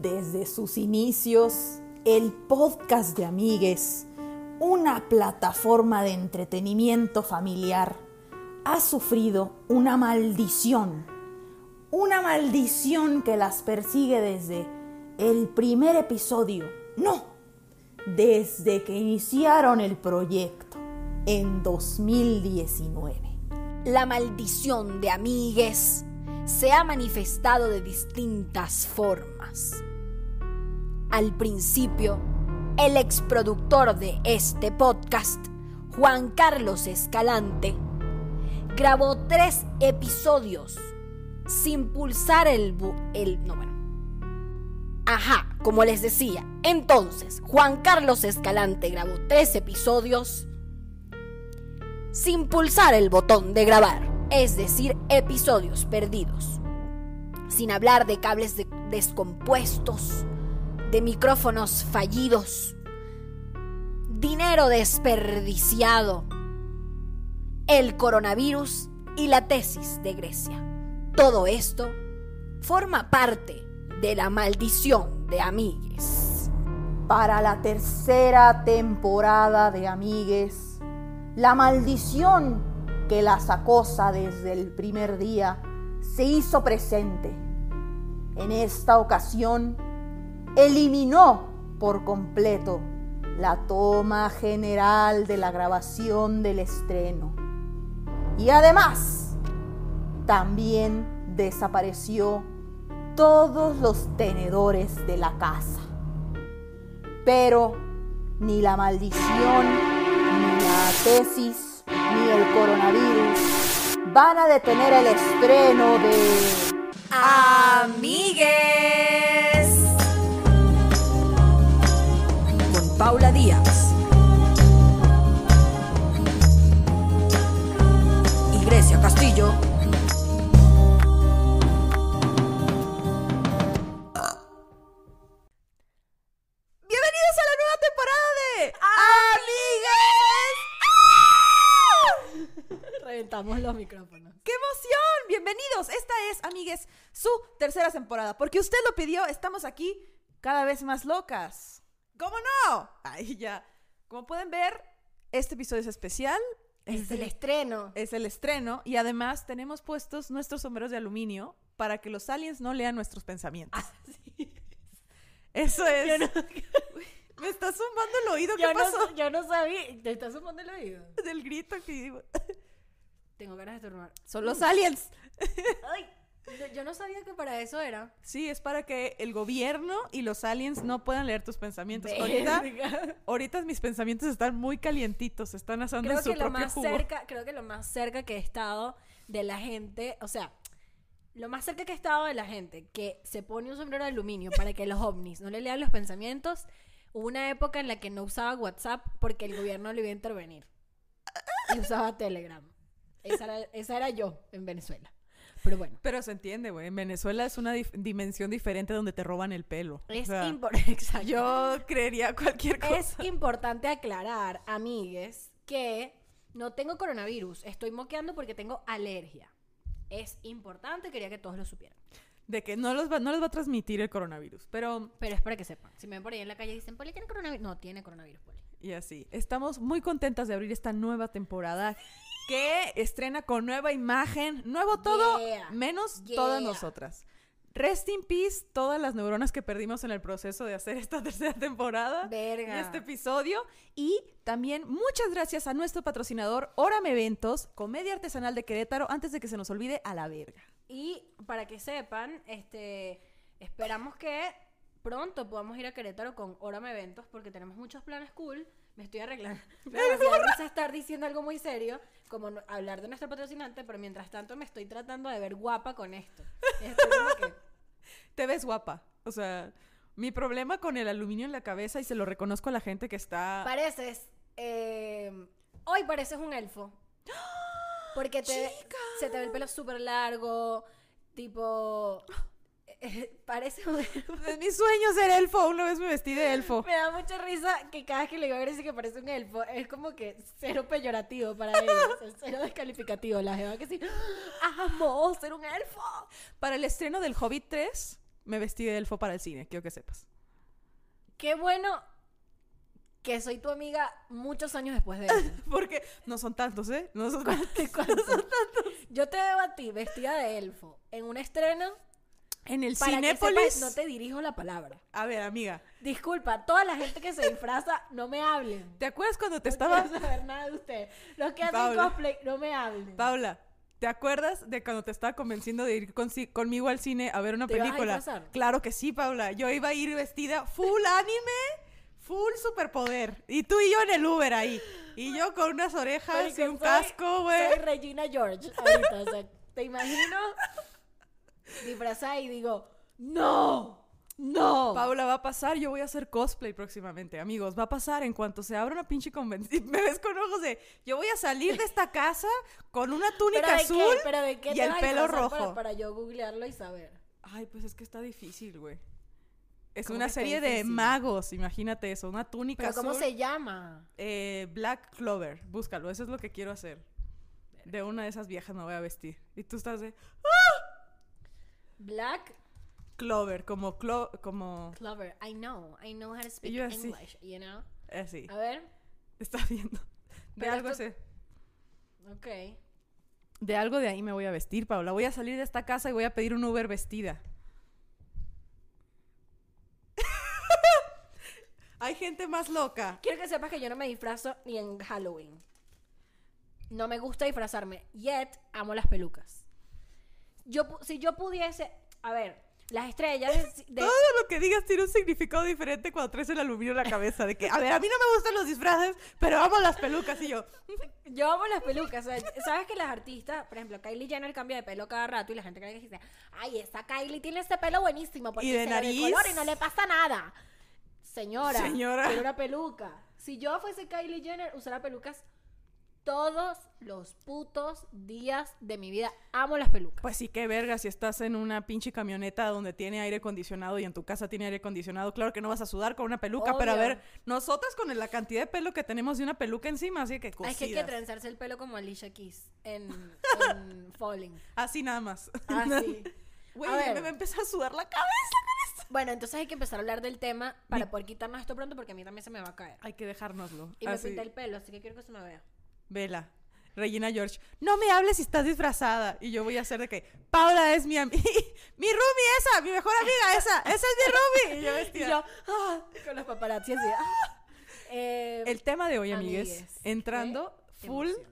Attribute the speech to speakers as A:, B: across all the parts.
A: Desde sus inicios, el podcast de Amigues, una plataforma de entretenimiento familiar, ha sufrido una maldición. Una maldición que las persigue desde el primer episodio. No, desde que iniciaron el proyecto en 2019.
B: La maldición de Amigues se ha manifestado de distintas formas. Al principio, el exproductor de este podcast, Juan Carlos Escalante, grabó tres episodios sin pulsar el... el no, bueno. Ajá, como les decía. Entonces, Juan Carlos Escalante grabó tres episodios sin pulsar el botón de grabar, es decir, episodios perdidos. Sin hablar de cables de descompuestos, de micrófonos fallidos, dinero desperdiciado, el coronavirus y la tesis de Grecia. Todo esto forma parte de la maldición de Amigues.
A: Para la tercera temporada de Amigues, la maldición que las acosa desde el primer día se hizo presente. En esta ocasión, eliminó por completo la toma general de la grabación del estreno. Y además, también desapareció todos los tenedores de la casa. Pero ni la maldición, ni la tesis, ni el coronavirus van a detener el estreno de
B: Amigues con Paula Díaz y Grecia Castillo. Reventamos los micrófonos.
A: ¡Qué emoción! Bienvenidos. Esta es, amigues, su tercera temporada. Porque usted lo pidió, estamos aquí cada vez más locas. ¿Cómo no? Ahí ya. Como pueden ver, este episodio es especial.
B: Es el estreno.
A: Es el estreno. Y además tenemos puestos nuestros sombreros de aluminio para que los aliens no lean nuestros pensamientos. Eso es.
B: Yo no,
A: Me está zumbando el oído. ¿Qué
B: yo no-
A: pasó?
B: yo no sabía. ¿Te estás sumando el oído?
A: Del grito que digo.
B: Tengo ganas de estornudar.
A: Son los aliens.
B: Ay, yo- no sabía que para eso era.
A: Sí, es para que el gobierno y los aliens no puedan leer tus pensamientos. Ahorita, ahorita mis pensamientos están muy calientitos, están asando
B: creo
A: en su
B: que lo
A: propio
B: más
A: jugo.
B: cerca creo que lo más cerca que he estado de la gente o sea lo más cerca que he estado de la gente que se pone un sombrero de aluminio para que los ovnis no le lean los pensamientos hubo una época en la que no usaba WhatsApp porque el gobierno le iba a intervenir y usaba Telegram esa era, esa era yo en Venezuela pero bueno
A: Pero se entiende, güey. En Venezuela es una dif- dimensión diferente donde te roban el pelo. O
B: es,
A: sea,
B: impor- exacto.
A: yo creería cualquier cosa.
B: Es importante aclarar, amigues, que no tengo coronavirus. Estoy moqueando porque tengo alergia. Es importante, quería que todos lo supieran.
A: De que no, los va, no les va a transmitir el coronavirus. Pero,
B: Pero es para que sepan. Si me ven por ahí en la calle y dicen, Poli, ¿tiene coronavirus? No, tiene coronavirus, Poli.
A: y así. Estamos muy contentas de abrir esta nueva temporada que estrena con nueva imagen, nuevo todo,
B: Yeah.
A: menos
B: Yeah.
A: todas nosotras. Rest in peace, todas las neuronas que perdimos en el proceso de hacer esta tercera temporada.
B: Verga.
A: y este episodio. Y también muchas gracias a nuestro patrocinador Orame Eventos, comedia artesanal de Querétaro, antes de que se nos olvide a la verga.
B: Y para que sepan, este, esperamos que pronto podamos ir a Querétaro con Orame Eventos porque tenemos muchos planes cool. Me estoy arreglando. Me risa estar diciendo algo muy serio, como no- hablar de nuestro patrocinante, pero mientras tanto me estoy tratando de ver guapa con esto. Estoy como que,
A: Te ves guapa. O sea, mi problema con el aluminio en la cabeza, y se lo reconozco a la gente que está...
B: pareces, eh, hoy pareces un elfo. Porque te, se te ve el pelo súper largo, tipo, eh, parece un elfo.
A: Es mi sueño ser elfo. Una vez me vestí de elfo.
B: Me da mucha risa que cada vez que le digo a Grecia que parece un elfo, es como que cero peyorativo para ellos, es cero descalificativo. La jeva que sí, amo ser un elfo.
A: Para el estreno del Hobbit 3, me vestí de elfo para el cine, quiero que sepas.
B: Qué bueno que soy tu amiga muchos años después de eso.
A: Porque no son tantos, ¿eh? No son
B: ¿Cuántos? Yo te veo a ti vestida de elfo en un estreno.
A: En el
B: Para que
A: Cinépolis.
B: sepas, no te dirijo la palabra.
A: A ver, amiga.
B: Disculpa, toda la gente que se disfraza, no me hablen.
A: ¿Te acuerdas cuando te
B: No
A: estaba...
B: quiero saber nada de usted. Los que hacen
A: Paula.
B: cosplay, no me hablen.
A: Paula, ¿te acuerdas de cuando te estaba convenciendo de ir con- conmigo al cine a ver una
B: ¿Te ibas a
A: película? Claro que sí, Paula. Yo iba a ir vestida full anime, full superpoder. Y tú y yo en el Uber ahí. Y yo con unas orejas y un
B: soy-
A: casco, güey.
B: Soy Regina George ahorita, o sea, te imagino disfrazada y digo, ¡No! ¡No!
A: Paula, va a pasar, yo voy a hacer cosplay próximamente, amigos. Va a pasar en cuanto se abra una pinche convención. Me ves con ojos de, yo voy a salir de esta casa con una túnica
B: ¿Pero de
A: azul
B: qué? ¿Pero de qué
A: y el pelo rojo.
B: Para, para yo googlearlo y saber.
A: Ay, pues es que está difícil, güey. Es
B: ¿Cómo
A: una serie de magos, imagínate eso, una túnica
B: ¿Pero cómo
A: azul.
B: se llama?
A: Eh, Black Clover, búscalo, eso es lo que quiero hacer. De una de esas viejas me voy a vestir. Y tú estás de
B: Black
A: Clover, como clo como
B: Clover. I know. I know how to speak
A: yo así.
B: English, you know?
A: así.
B: A ver.
A: Está viendo. De
B: Pero
A: algo
B: esto-
A: así.
B: Ok.
A: De algo de ahí me voy a vestir, Paula. Voy a salir de esta casa y voy a pedir un Uber vestida. Hay gente más loca.
B: Quiero que sepas que yo no me disfrazo ni en Halloween. No me gusta disfrazarme. Yet, amo las pelucas. Yo, si yo pudiese... A ver, las estrellas de... de-
A: Todo lo que digas tiene un significado diferente cuando traes el aluminio en la cabeza. De que, a ver, a mí no me gustan los disfraces, pero amo las pelucas. Y yo,
B: Yo amo las pelucas. o sea, Sabes que las artistas, por ejemplo, Kylie Jenner cambia de pelo cada rato y la gente cree que dice, ay, esa Kylie tiene este pelo buenísimo porque
A: ¿Y de
B: se
A: nariz?
B: color y no le pasa nada. Señora,
A: Señora.
B: una peluca. Si yo fuese Kylie Jenner, usara pelucas todos los putos días de mi vida. Amo las pelucas.
A: pues sí, qué verga, si estás en una pinche camioneta donde tiene aire acondicionado y en tu casa tiene aire acondicionado, claro que no vas a sudar con una peluca, pero a ver, nosotras con la cantidad de pelo que tenemos de una peluca encima, así que
B: Ay, es que hay que trenzarse el pelo como Alicia Keys en, en Falling.
A: Así nada más.
B: Así.
A: Güey,
B: A
A: ya
B: ver.
A: me va a empezar a sudar la cabeza con esto.
B: Bueno, entonces hay que empezar a hablar del tema para poder quitarnos esto pronto porque a mí también se me va a caer.
A: Hay que dejárnoslo.
B: Y me pinté el pelo, así que quiero que se me vea.
A: Vela. Regina George, no me hables si estás disfrazada. Y yo voy a hacer de que, Paula es mi amiga. mi roomie esa, mi mejor amiga esa. Esa es mi roomie. Y yo
B: Y
A: vestida.
B: yo, ah, con los paparazzi así. ah. Eh,
A: El tema de hoy, amigues,
B: Amigues,
A: entrando full,
B: emoción.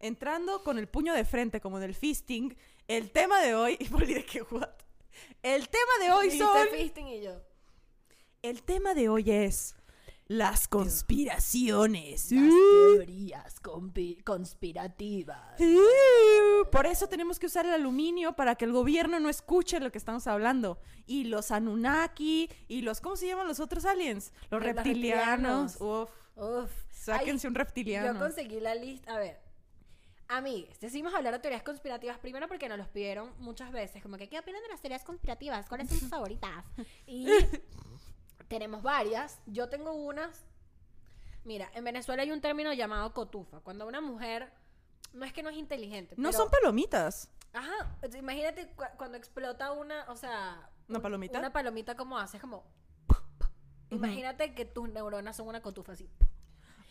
A: entrando con el puño de frente, como en el fisting. El tema de hoy, y Poli de que, what? El tema de hoy son.
B: y yo.
A: El tema de hoy es las conspiraciones.
B: teorías conspirativas.
A: Uh, Por eso tenemos que usar el aluminio para que el gobierno no escuche lo que estamos hablando. Y los Anunnaki y los, ¿cómo se llaman los otros aliens? Los
B: Los
A: reptilianos.
B: reptilianos.
A: Uf,
B: Uf.
A: sáquense
B: Ay,
A: un reptiliano.
B: Yo conseguí la lista. A ver. Amigues, decidimos hablar de teorías conspirativas primero porque nos los pidieron muchas veces. Como que, ¿qué opinan de las teorías conspirativas? ¿Cuáles son sus favoritas? Y tenemos varias. Yo tengo unas. Mira, en Venezuela hay un término llamado cotufa. Cuando una mujer. No es que no es inteligente.
A: no
B: pero-
A: son palomitas.
B: Ajá. sea, Imagínate cu- cuando explota una. O sea.
A: ¿Una
B: un-
A: palomita?
B: Una palomita, como hace? Es como. Imagínate que tus neuronas son una cotufa así.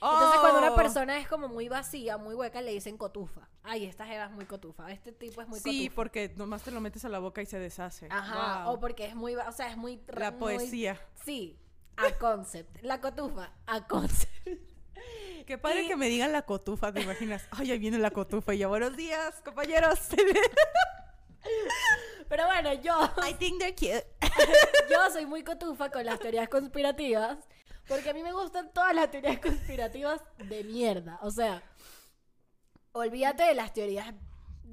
A: Oh.
B: Entonces, cuando una persona es como muy vacía, muy hueca, le dicen cotufa. Ay, esta jeva es muy cotufa. Este tipo es muy
A: Sí,
B: cotufa.
A: porque nomás te lo metes a la boca y se deshace.
B: Ajá.
A: Wow.
B: O porque es muy. O sea, es muy.
A: La
B: muy-
A: poesía.
B: Sí. A concept. La cotufa. A concept.
A: Qué padre
B: Y-
A: que me digan la cotufa, ¿te imaginas? Ay, ahí viene la cotufa y yo, buenos días, compañeros.
B: Pero bueno, yo.
A: I think they're cute.
B: Yo soy muy cotufa con las teorías conspirativas. Porque a mí me gustan todas las teorías conspirativas de mierda. O sea, olvídate de las teorías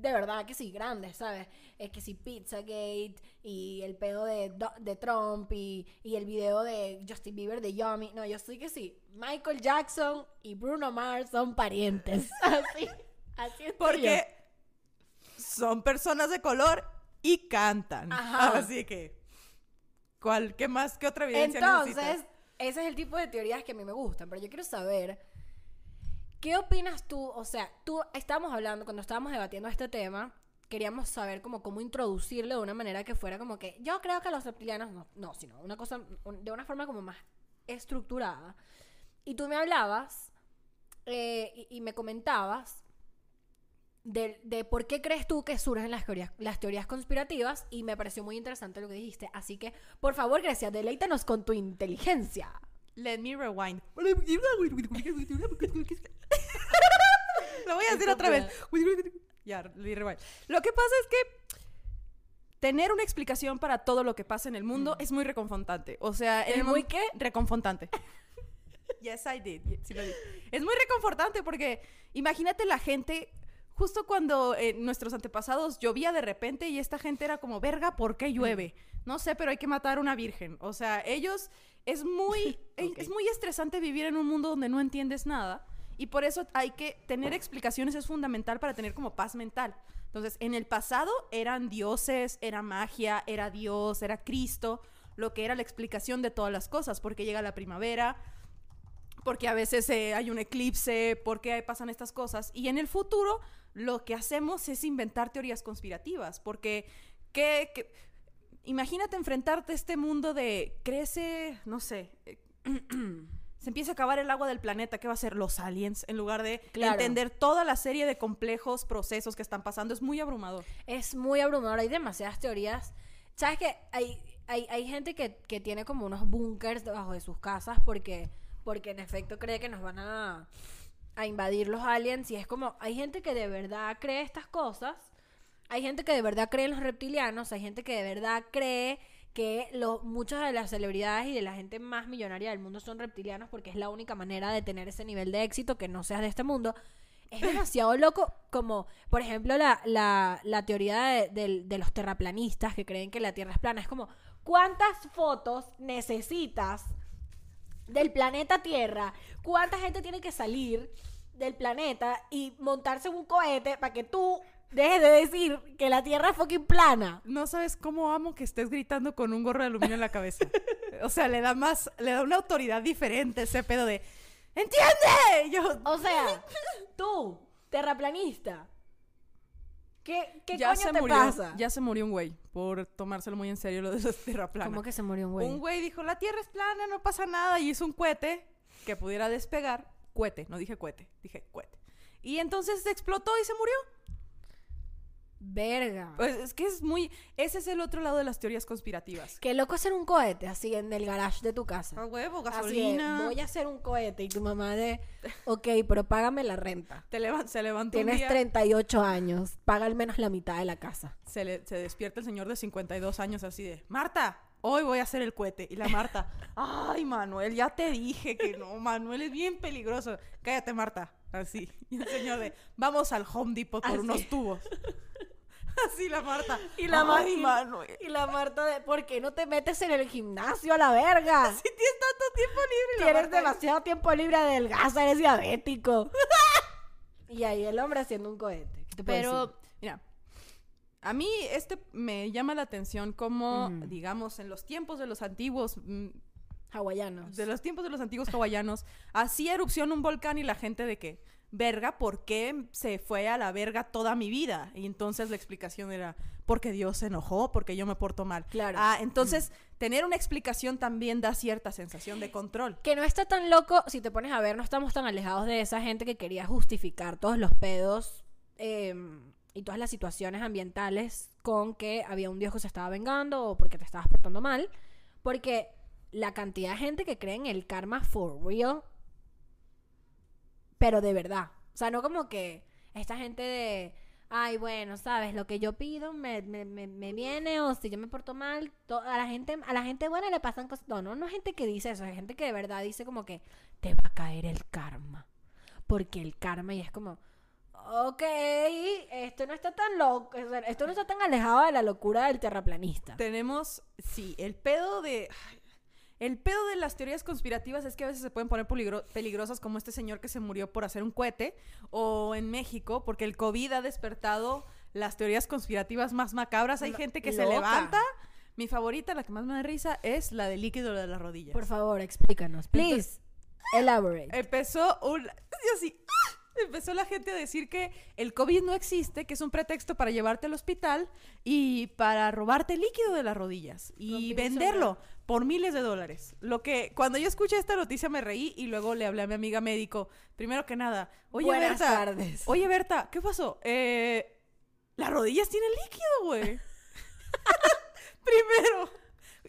B: de verdad que sí, grandes, ¿sabes? Es que sí, Pizzagate y el pedo de, de Trump y, y el video de Justin Bieber de Yummy. No, yo estoy que sí. Michael Jackson y Bruno Mars son parientes. Así, así yo.
A: Porque son personas de color y cantan.
B: Ajá.
A: Así que, ¿cuál, qué más, qué otra evidencia
B: Entonces,
A: necesitas?
B: Ese es el tipo de teorías que a mí me gustan, pero yo quiero saber, ¿qué opinas tú? O sea, tú estábamos hablando, cuando estábamos debatiendo este tema, queríamos saber como cómo introducirlo de una manera que fuera como que yo creo que los reptilianos no, no sino una cosa de una forma como más estructurada. Y tú me hablabas eh, y me comentabas de, de por qué crees tú que surgen las teorías, las teorías conspirativas y me pareció muy interesante lo que dijiste. Así que, por favor, Grecia, deleítanos con tu inteligencia.
A: Let me rewind. Lo voy a decir otra vez. Ya, let me rewind. Lo que pasa es que tener una explicación para todo lo que pasa en el mundo es muy reconfortante. O sea,
B: ¿Es
A: el
B: muy qué?
A: Reconfortante. Yes, I did. Sí lo. Es muy reconfortante porque imagínate la gente, justo cuando eh, nuestros antepasados llovía de repente y esta gente era como, verga, ¿por qué llueve? No sé, pero hay que matar a una virgen. O sea, ellos es muy,
B: Ok.
A: es muy estresante vivir en un mundo donde no entiendes nada. Y por eso hay que tener explicaciones, es fundamental para tener como paz mental. Entonces, en el pasado eran dioses, era magia, era Dios, era Cristo, lo que era la explicación de todas las cosas, porque llega la primavera, porque a veces eh, hay un eclipse, porque pasan estas cosas. Y en el futuro lo que hacemos es inventar teorías conspirativas, porque ¿qué, qué- imagínate enfrentarte a este mundo de crece, no sé, eh, se empieza a acabar el agua del planeta, ¿qué va a ser? Los aliens, en lugar de
B: Claro.
A: entender toda la serie de complejos procesos que están pasando, es muy abrumador.
B: Es muy abrumador, hay demasiadas teorías. ¿Sabes que Hay, hay, hay gente que, que tiene como unos bunkers debajo de sus casas porque, porque en efecto cree que nos van a, a invadir los aliens y es como, hay gente que de verdad cree estas cosas, hay gente que de verdad cree en los reptilianos, hay gente que de verdad cree que lo- muchas de las celebridades y de la gente más millonaria del mundo son reptilianos porque es la única manera de tener ese nivel de éxito que no seas de este mundo. Es demasiado loco como, por ejemplo, la, la, la teoría de, del- de los terraplanistas que creen que la Tierra es plana. Es como, ¿cuántas fotos necesitas del planeta Tierra? ¿Cuánta gente tiene que salir del planeta y montarse en un cohete para que tú dejes de decir que la Tierra es fucking plana?
A: No sabes cómo amo que estés gritando con un gorro de aluminio en la cabeza. O sea, le da más, le da una autoridad diferente ese pedo de ¡Entiende! Yo
B: O sea, tú, terraplanista, ¿qué, qué
A: ya
B: coño
A: se
B: te
A: murió,
B: pasa?
A: ya se murió un güey por tomárselo muy en serio lo de la tierra plana.
B: ¿Cómo que se murió un güey?
A: Un güey dijo, la tierra es plana, no pasa nada, y hizo un cohete que pudiera despegar. Cohete, no dije cohete, dije cohete. Y entonces explotó y se murió.
B: Verga.
A: Pues es que es muy... Ese es el otro lado de las teorías conspirativas.
B: Qué loco hacer un cohete así en el garage de tu casa.
A: A huevo,
B: Así de,
A: gasolina.
B: voy a hacer un cohete y tu mamá de, ok, pero págame la renta.
A: Te se levantó un
B: Tienes
A: día,
B: 38 años, paga al menos la mitad de la casa.
A: se, le- se despierta el señor de 52 años así de, Marta, hoy voy a hacer el cohete. Y la Marta, ay, Manuel, ya te dije que no, Manuel es bien peligroso. Cállate, Marta. Así. Y el señor de, vamos al Home Depot por
B: Así.
A: unos tubos. Así la Marta.
B: Y la
A: ay,
B: ma-
A: Manuel.
B: Y la Marta de, ¿por qué no te metes en el gimnasio a la verga?
A: Si tienes tanto tiempo libre.
B: Tienes
A: Marta ahí,
B: demasiado tiempo libre adelgaza, eres diabético. y ahí el hombre haciendo un cohete. ¿Qué te
A: Pero,
B: decir?
A: mira, a mí este me llama la atención como,
B: Ujú.
A: digamos, en los tiempos de los antiguos, mm,
B: hawaianos.
A: de los tiempos de los antiguos hawaianos, hacía erupción un volcán y la gente de que, verga, ¿por qué se fue a la verga toda mi vida? Y entonces la explicación era, porque Dios se enojó, porque yo me porto mal.
B: Claro.
A: Ah, entonces, tener una explicación también da cierta sensación de control.
B: Que no está tan loco, si te pones a ver, no estamos tan alejados de esa gente que quería justificar todos los pedos eh, y todas las situaciones ambientales con que había un dios que se estaba vengando o porque te estabas portando mal. Porque la cantidad de gente que cree en el karma for real, pero de verdad. O sea, no como que esta gente de, ay, bueno, sabes, lo que yo pido me, me, me, me viene o si yo me porto mal, a la gente a la gente buena le pasan cosas. No, no, no gente que dice eso, es gente que de verdad dice como que te va a caer el karma. Porque el karma y es como, ok, esto no está tan loco, esto no está tan alejado de la locura del terraplanista.
A: Tenemos, sí, el pedo de... El pedo de las teorías conspirativas es que a veces se pueden poner peligro- peligrosas como este señor que se murió por hacer un cohete o en México porque el COVID ha despertado las teorías conspirativas más macabras. Hay gente que se levanta. Mi favorita, la que más me da risa, es la del líquido de las rodillas.
B: Por favor, explícanos, please. Elaborate.
A: Empezó un... Así... ¡ah! empezó la gente a decir que el COVID no existe, que es un pretexto para llevarte al hospital y para robarte líquido de las rodillas y venderlo por miles de dólares. Lo que cuando yo escuché esta noticia me reí y luego le hablé a mi amiga médico. Primero que nada, oye
B: Buenas
A: Berta,
B: tardes.
A: oye Berta, ¿qué pasó? Eh, las rodillas tienen líquido, güey. Primero.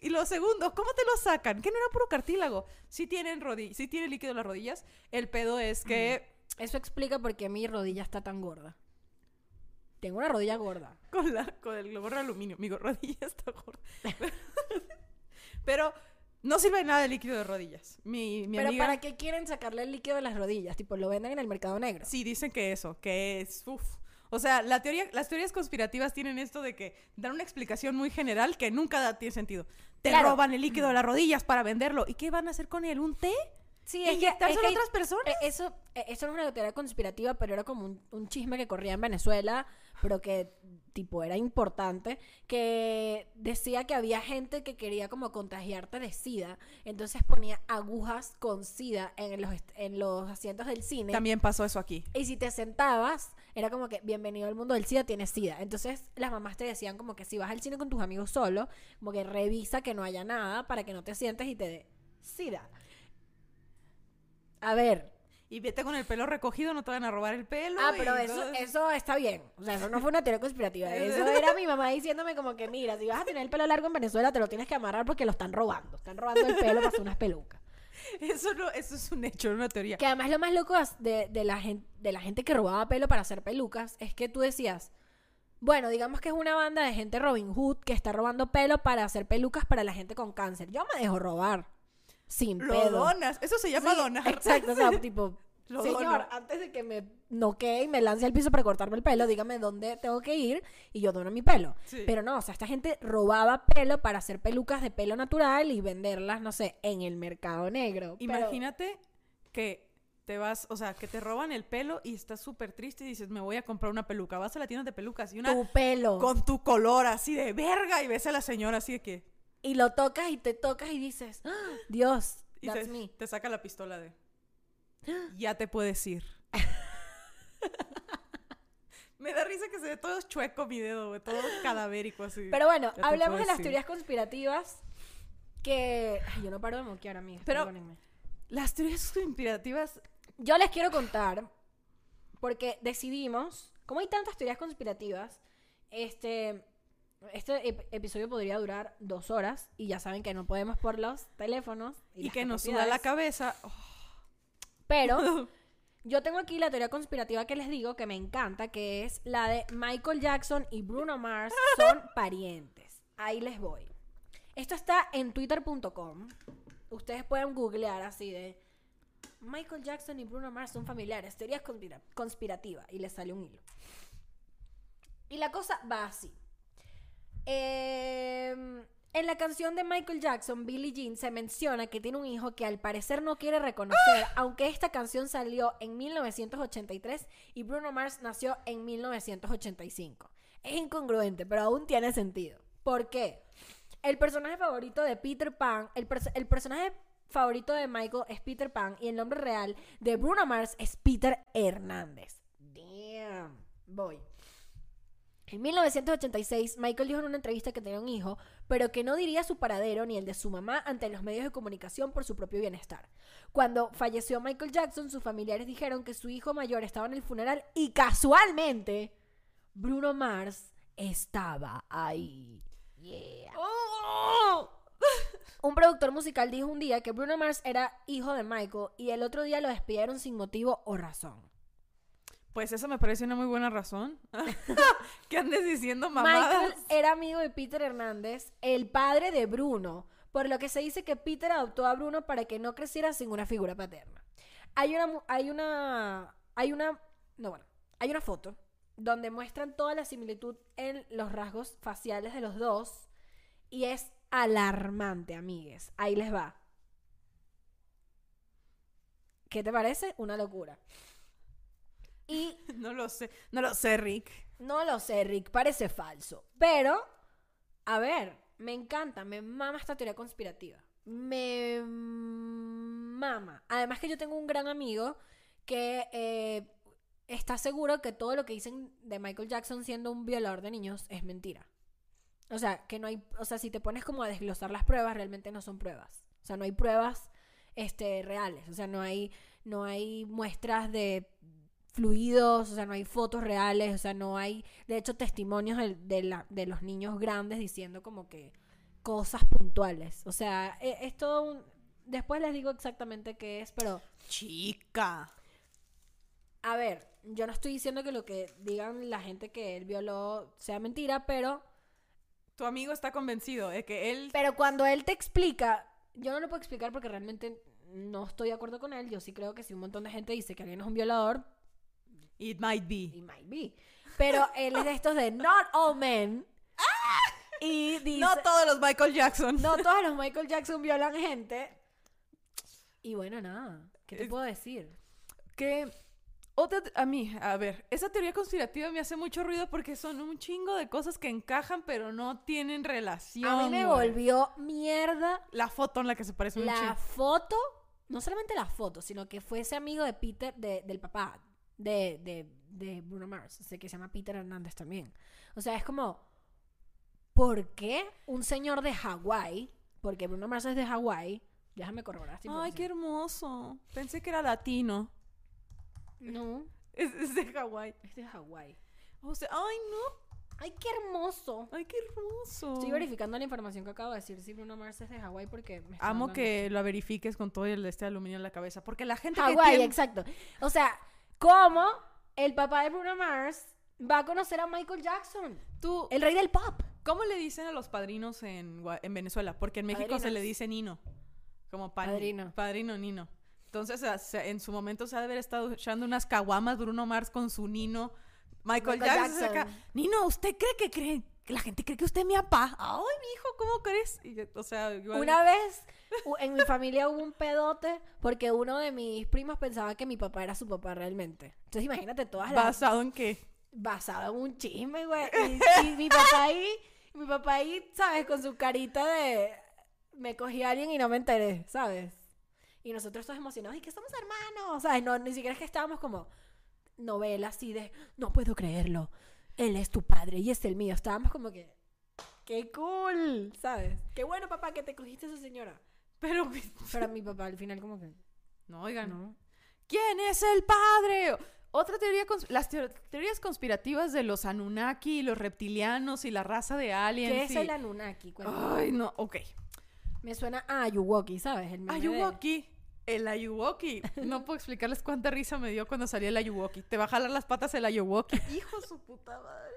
A: Y lo segundo, ¿cómo te lo sacan? Que no era puro cartílago. Sí tienen rodillas, sí tiene líquido las rodillas. El pedo es que
B: Eso explica por qué mi rodilla está tan gorda. Tengo una rodilla gorda.
A: con la con el gorro de aluminio, mi rodilla está gorda. Pero no sirve de nada el líquido de rodillas. Mi, mi
B: Pero
A: amiga
B: ¿para qué quieren sacarle el líquido de las rodillas? Tipo, lo venden en el mercado negro.
A: Sí, dicen que eso, que es uf. O sea, la teoría, las teorías conspirativas tienen esto de que dan una explicación muy general que nunca da- tiene sentido. Te
B: Claro.
A: roban el líquido de las rodillas para venderlo. ¿Y qué van a hacer con él? ¿Un té?
B: Sí,
A: ¿Inyectárselo a
B: que-
A: otras personas?
B: eh, Eso, eh, eso no es una teoría conspirativa, pero era como un, un chisme que corría en Venezuela, pero que tipo era importante, que decía que había gente que quería como contagiarte de SIDA, entonces ponía agujas con SIDA en los, en los asientos del cine.
A: También pasó eso aquí.
B: Y si te sentabas, era como que bienvenido al mundo del SIDA, tienes SIDA. Entonces las mamás te decían como que si vas al cine con tus amigos solo, como que revisa que no haya nada para que no te sientes y te dé SIDA. A ver,
A: Y vete con el pelo recogido, no te van a robar el pelo.
B: ah, pero eso, eso está bien. O sea, eso no fue una teoría conspirativa. Eso era mi mamá diciéndome como que, mira, si vas a tener el pelo largo en Venezuela, te lo tienes que amarrar porque lo están robando. Están robando el pelo para hacer unas pelucas.
A: Eso no, eso es un hecho, una teoría.
B: Que además lo más loco de, de la gente, de la gente que robaba pelo para hacer pelucas es que tú decías, bueno, digamos que es una banda de gente Robin Hood que está robando pelo para hacer pelucas para la gente con cáncer. Yo me dejo robar. Sin
A: Lo
B: pedo.
A: donas. Eso se llama
B: Sí,
A: donar.
B: Exacto, o sea, tipo,
A: Lo
B: señor,
A: dono.
B: antes de que me noquee y me lance al piso para cortarme el pelo, dígame dónde tengo que ir y yo dono mi pelo.
A: Sí.
B: Pero no, o sea, esta gente robaba pelo para hacer pelucas de pelo natural y venderlas, no sé, en el mercado negro. Pero-
A: Imagínate que te vas, o sea, que te roban el pelo y estás súper triste y dices, me voy a comprar una peluca. Vas a la tienda de pelucas y una
B: tu pelo.
A: con tu color así de verga y ves a la señora así de que
B: Y lo tocas y te tocas y dices, "Ah, Dios,
A: y
B: that's
A: te,
B: me.
A: te saca la pistola de ya te puedes ir. Me da risa que se ve todo chueco mi dedo, todo cadavérico así.
B: Pero bueno, hablemos de las teorías conspirativas que... Ay, yo no paro de moquear a mí.
A: Pero-
B: perdónenme.
A: Las teorías conspirativas
B: Yo les quiero contar, porque decidimos, como hay tantas teorías conspirativas, este, este ep- episodio podría durar dos horas y ya saben que no podemos por los teléfonos. Y,
A: que nos suda la cabeza. oh,
B: Pero yo tengo aquí la teoría conspirativa que les digo que me encanta, que es la de Michael Jackson y Bruno Mars son parientes. Ahí les voy. Esto está en twitter.com. Ustedes pueden googlear así de Michael Jackson y Bruno Mars son familiares, teorías conspira- conspirativas y les sale un hilo. Y la cosa va así. Em, en la canción de Michael Jackson, Billie Jean, se menciona que tiene un hijo que al parecer no quiere reconocer, aunque esta canción salió en 1983 y Bruno Mars nació en 1985. Es incongruente, pero aún tiene sentido. ¿Por qué? El personaje favorito de Peter Pan, el, el personaje favorito de Michael es Peter Pan y el nombre real de Bruno Mars es Peter Hernández. Damn. Voy. En 1986, Michael dijo en una entrevista que tenía un hijo, pero que no diría su paradero ni el de su mamá ante los medios de comunicación por su propio bienestar. Cuando falleció Michael Jackson, sus familiares dijeron que su hijo mayor estaba en el funeral y casualmente Bruno Mars estaba ahí. Yeah.
A: ¡Oh!
B: Un productor musical dijo un día que Bruno Mars era hijo de Michael y el otro día lo despidieron sin motivo o razón.
A: Pues eso me parece una muy buena razón. que andes diciendo mamadas.
B: Michael era amigo de Peter Hernández, el padre de Bruno, por lo que se dice que Peter adoptó a Bruno para que no creciera sin una figura paterna. Hay una, hay una, hay una, no bueno, hay una foto donde muestran toda la similitud en los rasgos faciales de los dos y es alarmante, amigues. Ahí les va. ¿Qué te parece? Una locura. Y
A: No lo sé, no lo sé, Rick.
B: no lo sé, Rick, parece falso. Pero, a ver, me encanta, me mama esta teoría conspirativa. Me mama. Además que yo tengo un gran amigo que eh, está seguro que todo lo que dicen de Michael Jackson siendo un violador de niños es mentira. O sea, que no hay, o sea, si te pones como a desglosar las pruebas, realmente no son pruebas. O sea, no hay pruebas este reales, o sea, no hay no hay muestras de fluidos, o sea, no hay fotos reales, o sea, no hay, de hecho, testimonios de, de la- de los niños grandes diciendo como que cosas puntuales. O sea, e- es, todo un... Después les digo exactamente qué es, pero
A: Chica.
B: a ver, yo no estoy diciendo que lo que digan la gente que él violó sea mentira, pero,
A: Tu amigo está convencido de que él...
B: pero cuando él te explica, yo no lo puedo explicar porque realmente no estoy de acuerdo con él. Yo sí creo que si un montón de gente dice que alguien es un violador,
A: It might be.
B: It might be. Pero él es de estos de Not All Men. Y dice.
A: No todos los Michael Jackson.
B: no todos los Michael Jackson violan gente. Y bueno, nada. ¿Qué te puedo decir?
A: Que otra, a mí, a ver, esa teoría conspirativa me hace mucho ruido porque son un chingo de cosas que encajan pero no tienen relación.
B: A mí me
A: güey.
B: volvió mierda
A: La foto en la que se parece un
B: la foto. No solamente la foto, sino que fue ese amigo de Peter, de- del papá de, de, de Bruno Mars. O sea, que se llama Peter Hernández también. O sea, es como. ¿Por qué un señor de Hawái? Porque Bruno Mars es de Hawái. Déjame corroborar
A: Ay, qué hermoso. Pensé que era latino.
B: No,
A: Es, es de Hawái.
B: es de Hawái.
A: O sea, ay, no.
B: ¡Ay, qué hermoso!
A: Ay, qué hermoso.
B: Estoy verificando la información que acabo de decir. Si Bruno Mars es de Hawái porque... me
A: Amo que lo verifiques con todo el este aluminio en la cabeza. Porque la gente
B: Hawái,
A: tiene...
B: exacto. O sea, ¿cómo el papá de Bruno Mars va a conocer a Michael Jackson?
A: Tú,
B: El rey del pop.
A: ¿Cómo le dicen a los padrinos en, Gua- en Venezuela? Porque en México se
B: Padrinos.
A: le dice Nino. Como pan-
B: Padrino.
A: Padrino Nino. Entonces, en su momento se ha de haber estado echando unas caguamas Bruno Mars con su Nino. Michael,
B: Michael
A: Jackson.
B: Jackson.
A: acá, Nino, ¿usted cree que cree? Que La gente cree que usted es mi papá. Ay, mi hijo, ¿cómo crees? Y o sea, igual-
B: Una vez en mi familia hubo un pedote porque uno de mis primos pensaba que mi papá era su papá realmente. Entonces imagínate todas las...
A: ¿Basado en qué?
B: basado en un chisme, güey. Y, y mi papá ahí, mi papá ahí, ¿sabes? Con su carita de me cogí a alguien y no me enteré, ¿sabes? Y nosotros todos emocionados, y que somos hermanos, ¿sabes? No, ni siquiera es que estábamos como novela así de no puedo creerlo. Él es tu padre y es el mío. Estábamos como que qué cool, ¿sabes? Qué bueno, papá, que te cogiste a esa señora.
A: Pero,
B: Pero mi papá al final como que
A: no, oigan.
B: no.
A: ¿Quién es el padre? Otra teoría, las teo- teorías conspirativas de los Anunnaki, los reptilianos y la raza de aliens.
B: ¿Qué es
A: y-
B: el Anunnaki? Cuéntame.
A: Ay, no, ok.
B: Me suena a Ayuwoki, ¿sabes? El
A: Ayuwoki. El Ayuwoki. No puedo explicarles cuánta risa me dio cuando salía el Ayuwoki. Te va a jalar las patas el Ayuwoki. Hijo de su puta madre.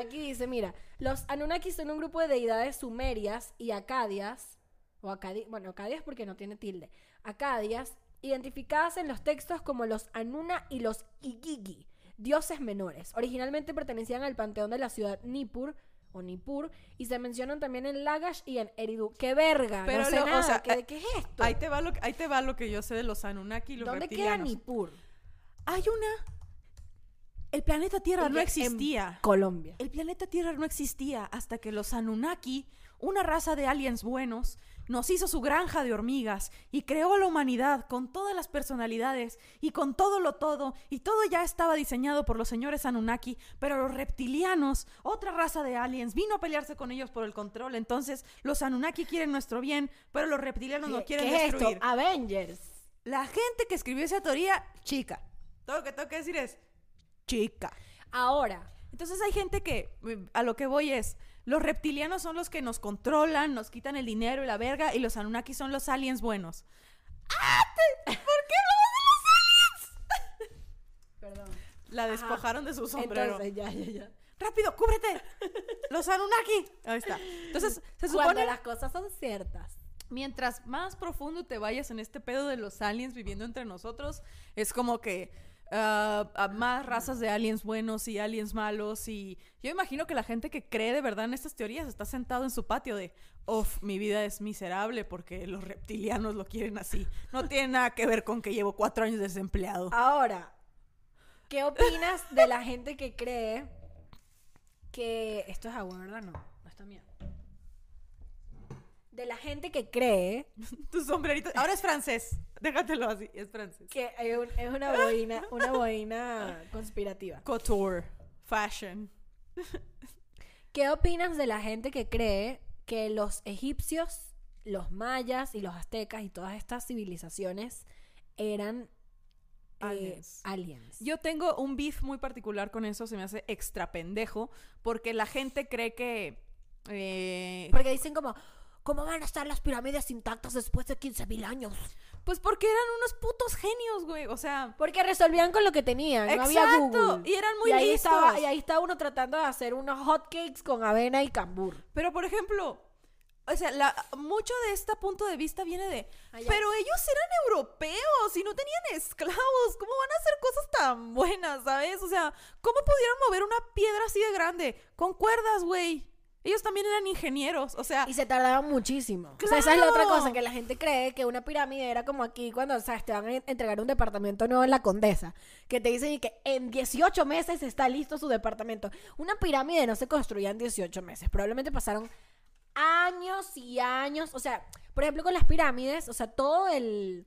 B: Aquí dice, mira, los Anunnaki son un grupo de deidades sumerias y acadias, o acadi bueno, acadias porque no tiene tilde, acadias, identificadas en los textos como los Anuna y los Igigi, dioses menores. Originalmente pertenecían al panteón de la ciudad Nippur, o Nippur, y se mencionan también en Lagash y en Eridu. ¡Qué verga!
A: Pero
B: no sé
A: lo- o
B: nada,
A: sea,
B: ¿qué, ¿qué es esto?
A: Ahí te, va lo, ahí te va lo que yo sé de los Anunnaki y los
B: ¿Dónde queda. Nippur?
A: Hay una... El planeta Tierra no
B: en
A: existía.
B: Colombia.
A: El planeta Tierra no existía hasta que los Anunnaki, una raza de aliens buenos, nos hizo su granja de hormigas y creó a la humanidad con todas las personalidades y con todo lo todo, y todo ya estaba diseñado por los señores Anunnaki, pero los reptilianos, otra raza de aliens, vino a pelearse con ellos por el control. Entonces, los Anunnaki quieren nuestro bien, pero los reptilianos no
B: ¿Qué,
A: quieren
B: qué es
A: destruir.
B: esto? Avengers.
A: La gente que escribió esa teoría, chica. Todo lo que tengo que decir es chica.
B: Ahora,
A: Entonces hay gente que, eh, a lo que voy es, los reptilianos son los que nos controlan, nos quitan el dinero y la verga, y los Anunnaki son los aliens buenos. ¡Ah! ¿Por qué
B: perdón.
A: hablamos de los aliens? La despojaron de su sombrero.
B: Entonces, ya, ya, ya.
A: ¡Rápido, cúbrete! ¡Los Anunnaki! Ahí está. Entonces, se
B: Cuando
A: supone,
B: las cosas son ciertas.
A: mientras más profundo te vayas en este pedo de los aliens viviendo entre nosotros, es como que ah, a más razas de aliens buenos y aliens malos y yo imagino que la gente que cree de verdad en estas teorías está sentado en su patio de, uff, mi vida es miserable porque los reptilianos lo quieren así. No tiene nada que ver con que llevo cuatro años desempleado.
B: Ahora, ¿qué opinas de la gente que cree que esto es agua, verdad? No, no está mía. De la gente que cree
A: Tu sombrerito. Ahora es francés. Déjatelo así, es francés.
B: que es, un- es una boina, una boina conspirativa.
A: Couture. Fashion.
B: ¿Qué opinas de la gente que cree que los egipcios, los mayas y los aztecas y todas estas civilizaciones eran eh,
A: Aliens.
B: aliens?
A: Yo tengo un beef muy particular con eso, se me hace extra pendejo, porque la gente cree que... eh,
B: Porque dicen como, ¿cómo van a estar las pirámides intactas después de 15.000 años?
A: pues porque eran unos putos genios, güey. O sea,
B: Porque resolvían con lo que tenían, no había
A: Exacto,
B: Google.
A: y eran muy
B: y ahí
A: listos.
B: Estaba, y ahí está uno tratando de hacer unos hotcakes con avena y cambur.
A: pero por ejemplo, o sea, la- mucho de este punto de vista viene de,
B: Allá.
A: pero ellos eran europeos y no tenían esclavos, ¿cómo van a hacer cosas tan buenas, sabes? O sea, ¿cómo pudieron mover una piedra así de grande? Con cuerdas, güey. Ellos también eran ingenieros, o sea,
B: Y se tardaban muchísimo. O sea, esa es la otra
A: ¡Claro!
B: cosa, que la gente cree que una pirámide era como aquí cuando, o sea, te van a entregar un departamento nuevo en la Condesa, que te dicen y que en 18 meses está listo su departamento. Una pirámide no se construía en 18 meses, probablemente pasaron años y años, o sea, por ejemplo con las pirámides, o sea, todo el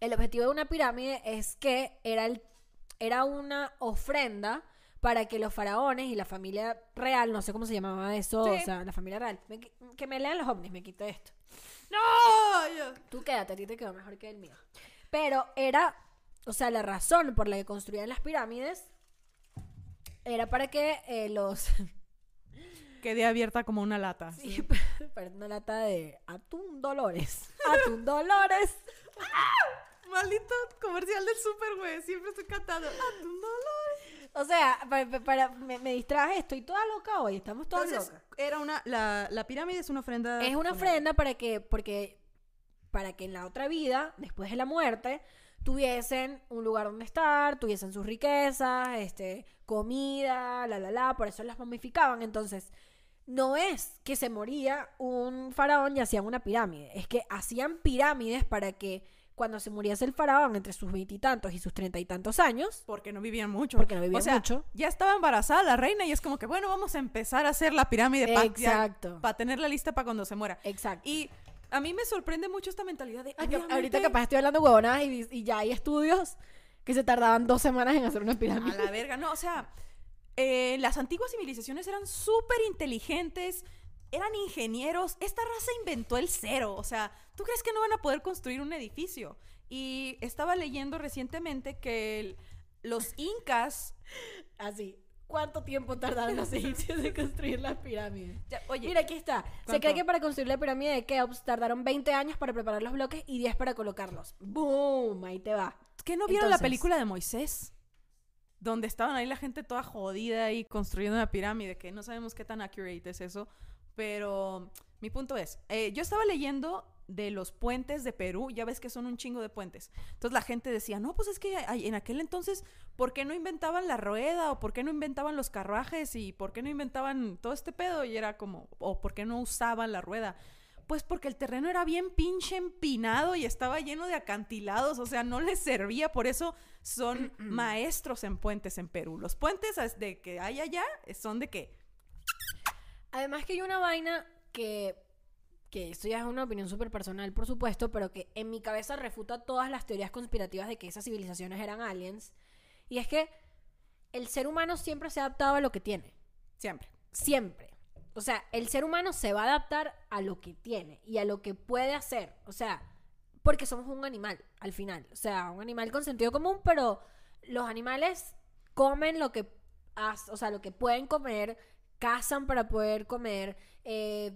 B: el objetivo de una pirámide es que era el era una ofrenda para que los faraones y la familia real, no sé cómo se llamaba eso,
A: Sí.
B: o sea, la familia real, me que me lean los ovnis, me quito esto.
A: no,
B: Tú quédate, a ti te quedó mejor que el mío. Pero era, o sea, la razón por la que construían las pirámides era para que eh, los...
A: quedé abierta como una lata.
B: Sí, para una lata de atún Dolores. Atún Dolores.
A: Maldito comercial del super, güey, siempre estoy cantando. Ah, tu dolor.
B: O sea, para, para- me, me distraje, estoy toda loca hoy, estamos todas
A: Entonces,
B: locas.
A: era una, la, la pirámide es una ofrenda.
B: Es una ofrenda para que, porque, para que en la otra vida, después de la muerte, tuviesen un lugar donde estar, tuviesen sus riquezas, este, comida, la, la, la, por eso las momificaban. Entonces, no es que se moría un faraón y hacían una pirámide, es que hacían pirámides para que cuando se muriese el faraón entre sus veintitantos y, sus treinta y tantos años,
A: Porque no vivían mucho.
B: Porque no vivían
A: o sea,
B: mucho.
A: Ya estaba embarazada la reina y es como que, bueno, vamos a empezar a hacer la pirámide para
B: Exacto.
A: tenerla lista para cuando se muera.
B: exacto.
A: Y a mí me sorprende mucho esta mentalidad de. Obviamente,
B: ahorita capaz estoy hablando huevonadas y, y ya hay estudios que se tardaban dos semanas en hacer una
A: A
B: pirámide.
A: la verga, no, o sea, eh, las antiguas civilizaciones eran súper inteligentes, eran ingenieros. Esta raza inventó el cero, o sea, ¿tú crees que no van a poder construir un edificio? Y estaba leyendo recientemente que el- los incas.
B: Así. ¿Cuánto tiempo tardaron los egipcios en construir las pirámides?
A: ya- oye,
B: Mira, aquí está. Se cree que para construir la pirámide de Keops tardaron 20 años para preparar los bloques y 10 para colocarlos. ¡Boom! Ahí te va.
A: ¿qué no vieron la película de Moisés? Donde estaban ahí la gente toda jodida y construyendo una pirámide, que no sabemos qué tan accurate es eso. Pero mi punto es, eh, yo estaba leyendo de los puentes de Perú, ya ves que son un chingo de puentes. Entonces la gente decía, no, pues es que en aquel entonces, ¿por qué no inventaban la rueda? ¿O por qué no inventaban los carruajes? ¿Y por qué no inventaban todo este pedo? Y era como, ¿o por qué no usaban la rueda? Pues porque el terreno era bien pinche empinado y estaba lleno de acantilados, o sea, no les servía, por eso son maestros en puentes en Perú. Los puentes de que hay allá eh, son de que
B: Además que hay una vaina que, que esto ya es una opinión súper personal, por supuesto, pero que en mi cabeza refuta todas las teorías conspirativas de que esas civilizaciones eran aliens. Y es que el ser humano siempre se ha adaptado a lo que tiene.
A: siempre.
B: Siempre. O sea, el ser humano se va a adaptar a lo que tiene y a lo que puede hacer. O sea, porque somos un animal, al final. O sea, un animal con sentido común, pero los animales comen lo que, o sea, lo que pueden comer, cazan para poder comer, eh,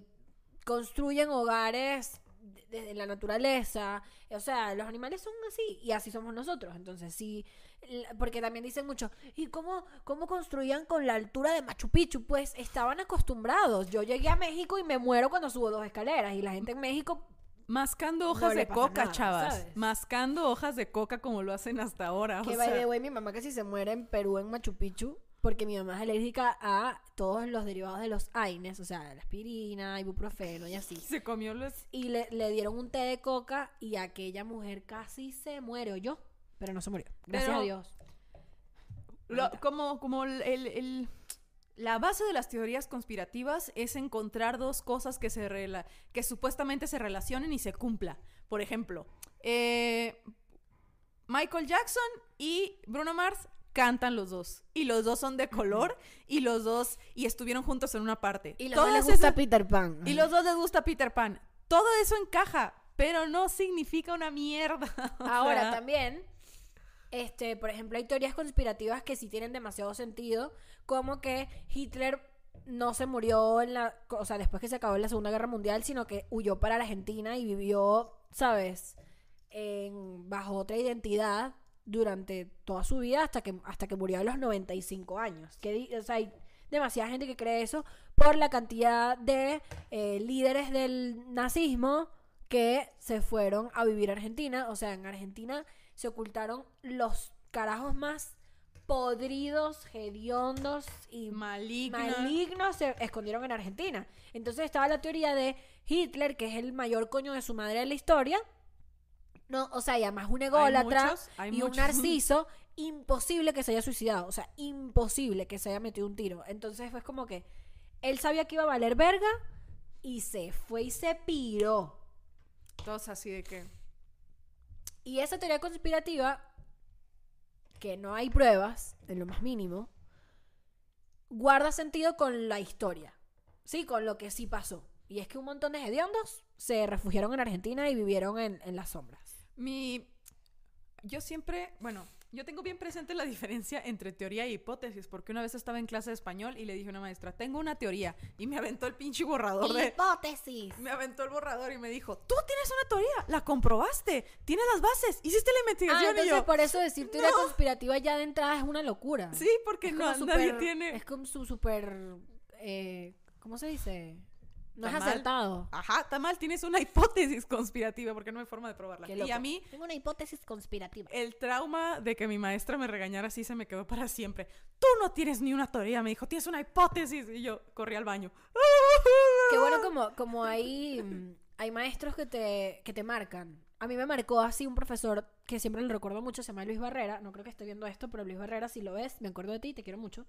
B: construyen hogares de- desde la naturaleza. O sea, los animales son así y así somos nosotros. Entonces, sí, porque también dicen mucho, ¿y cómo, cómo construían con la altura de Machu Picchu? Pues estaban acostumbrados. Yo llegué a México y me muero cuando subo dos escaleras y la gente en México
A: Mascando hojas de coca,
B: nada,
A: chavas.
B: ¿sabes?
A: Mascando hojas de coca como lo hacen hasta ahora.
B: Que by the way, mi mamá casi se muere en Perú, en Machu Picchu, porque mi mamá es alérgica a todos los derivados de los AINES, o sea, la aspirina, ibuprofeno y así.
A: se comió los...
B: Y le, le dieron un té de coca y aquella mujer casi se muere, o yo, pero no se murió. Gracias
A: Pero-
B: a Dios.
A: lo- como como el, el- el- La base de las teorías conspirativas es encontrar dos cosas que, se rela- que supuestamente se relacionen y se cumpla. Por ejemplo, eh, Michael Jackson y Bruno Mars cantan los dos. Y los dos son de color y los dos y estuvieron juntos en una parte.
B: Y los dos les gusta
A: esas-
B: Peter Pan.
A: y los dos les gusta Peter Pan. Todo eso encaja, pero no significa una mierda.
B: Ahora
A: sea,
B: también, este, por ejemplo, hay teorías conspirativas que sí tienen demasiado sentido, como que Hitler no se murió en la, o sea, después que se acabó la Segunda Guerra Mundial, sino que huyó para la Argentina y vivió, ¿sabes? En, bajo otra identidad durante toda su vida hasta que hasta que murió a los 95 años. Que, di- o sea, hay demasiada gente que cree eso por la cantidad de eh, líderes del nazismo que se fueron a vivir a Argentina. O sea, en Argentina se ocultaron los carajos más podridos, hediondos y
A: maligna.
B: malignos se escondieron en Argentina. Entonces estaba la teoría de Hitler, que es el mayor coño de su madre de la historia. No, o sea, y además un ególatra
A: muchos,
B: y un narciso, imposible que se haya suicidado. O sea, imposible que se haya metido un tiro. Entonces fue como que él sabía que iba a valer verga y se fue y se piró.
A: Todos así de que.
B: Y esa teoría conspirativa, que no hay pruebas, en lo más mínimo, guarda sentido con la historia. Sí, con lo que sí pasó. Y es que un montón de hediondos se refugiaron en Argentina y vivieron en, en las sombras.
A: Mi. Yo siempre. Bueno, yo tengo bien presente la diferencia entre teoría y hipótesis, porque una vez estaba en clase de español y le dije a una maestra: Tengo una teoría. Y me aventó el pinche borrador de.
B: Hipótesis.
A: Me aventó el borrador y me dijo: Tú tienes una teoría, la comprobaste, tienes las bases, hiciste la
B: Ah,
A: investigación. y
B: entonces
A: yo,
B: por eso decir teoría
A: "No".
B: conspirativa ya de entrada es una locura.
A: Sí, porque no, nadie
B: súper-
A: tiene.
B: Es como su super... eh, ¿Cómo se dice? No es
A: mal.
B: acertado.
A: Ajá, está mal, tienes una hipótesis conspirativa porque no hay forma de probarla. Y a mí,
B: Tengo una hipótesis conspirativa.
A: el trauma de que mi maestra me regañara así se me quedó para siempre. Tú no tienes ni una teoría, me dijo, tienes una hipótesis. Y yo corrí al baño.
B: Qué bueno como, como hay, mm, hay maestros que te, que te marcan. A mí me marcó así un profesor que siempre lo recuerdo mucho, se llama Luis Barrera. No creo que esté viendo esto, pero Luis Barrera, si lo ves, me acuerdo de ti, te quiero mucho.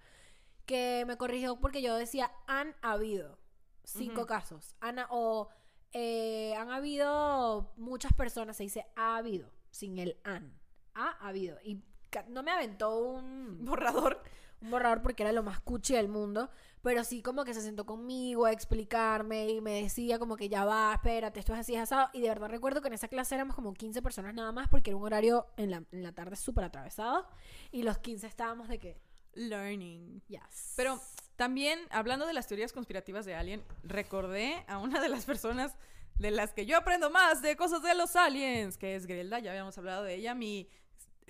B: Que me corrigió porque yo decía, han habido cinco
A: Ujú.
B: casos. Han, o eh, han habido muchas personas, se dice ha habido, sin el han. Ha habido. Y no me aventó un
A: Borrador.
B: un borrador porque era lo más cuchi del mundo, pero sí como que se sentó conmigo a explicarme y me decía como que ya va, espérate, esto es así, es asado. Y de verdad recuerdo que en esa clase éramos como 15 personas nada más porque era un horario en la, en la tarde súper atravesado y los 15 estábamos de que,
A: Learning.
B: yes.
A: Pero también, hablando de las teorías conspirativas de Alien, recordé a una de las personas de las que yo aprendo más de cosas de los aliens, que es Grelda, ya habíamos hablado de ella, mi,